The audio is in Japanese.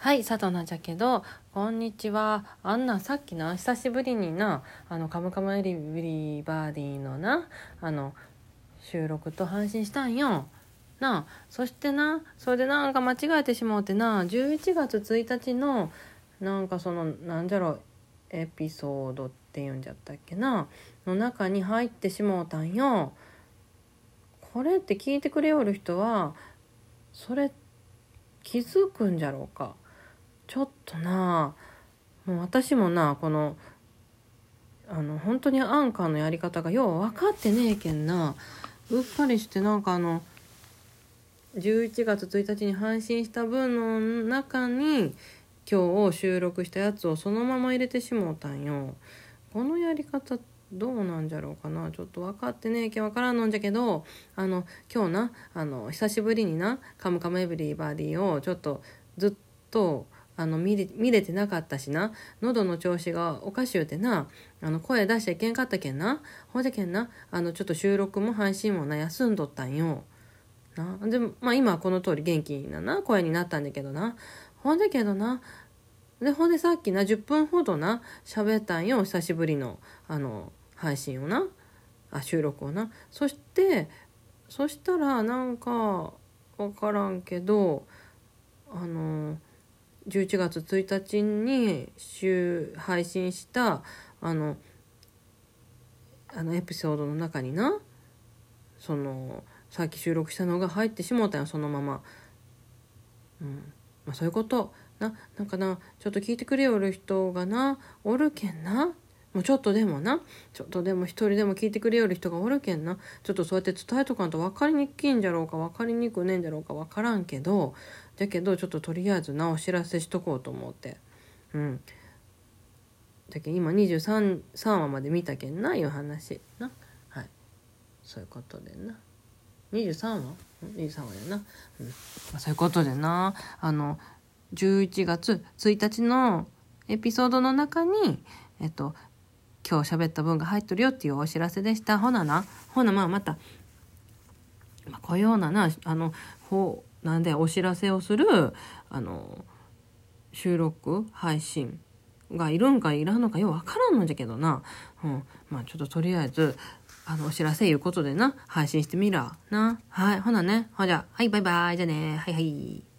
はい佐藤なんじゃけどこんにちは。あんなさっきな久しぶりになあのカムカムエリブリバーディのなあの収録と配信したんよ。なあそしてなそれでなんか間違えてしもうてな11月1日のなんかそのなんじゃろエピソードっていうんじゃったっけなの中に入ってしもうたんよ。これって聞いてくれよる人はそれ気づくんじゃろうか。ちょっとなもう私もなこのあの本当にアンカーのやり方がよう分かってねえけんなうっかりしてなんかあの11月1日に配信した分の中に今日収録したやつをそのまま入れてしもうたんよ。このやり方どうなんじゃろうかなちょっと分かってねえけん分からんのんじゃけどあの今日なあの久しぶりにな「カムカムエブリバディ」をちょっとずっとあの見れ見れてなかったしな。喉の調子がおかしゅうてな。あの声出しちゃいけんかったけんな。ほんじゃけんな。あのちょっと収録も配信もな休んどったんよ。な。でまあ今はこの通り元気なな声になったんだけどな。ほんだけどな。でほんでさっきな10分ほどな喋ったんよ久しぶりのあの配信をな。あ収録をな。そしてそしたらなんか分からんけどあの11月1日に週配信したあのあのエピソードの中になそのさっき収録したのが入ってしもうたよそのまま。うん。まあ、そういうこと。ななんかなちょっと聞いてくれよる人がなおるけんな。もうちょっとでもな。ちょっとでも一人でも聞いてくれよる人がおるけんな。ちょっとそうやって伝えとかんと分かりにくいんじゃろうか分かりにくねんじゃろうか分からんけど。だけどちょっととりあえずなお知らせしとこうと思って。うん。だけど今23 3話まで見たけんないう話な。はい。そういうことでな。23話？23話やな、うん。まあ、そういうことでな。あの11月1日のエピソードの中にえっと今日喋った分が入っとるよっていうお知らせでした。ほなな。ほなまあまた、まあ、こういうようななあのほうなんでお知らせをするあの収録配信がいるんかいらんのかようわからんのじゃけどな、うん、まあちょっととりあえずあのお知らせいうことでな配信してみらな。はい。ほなね。ほじゃはいバイバイ。じゃね。はいはい。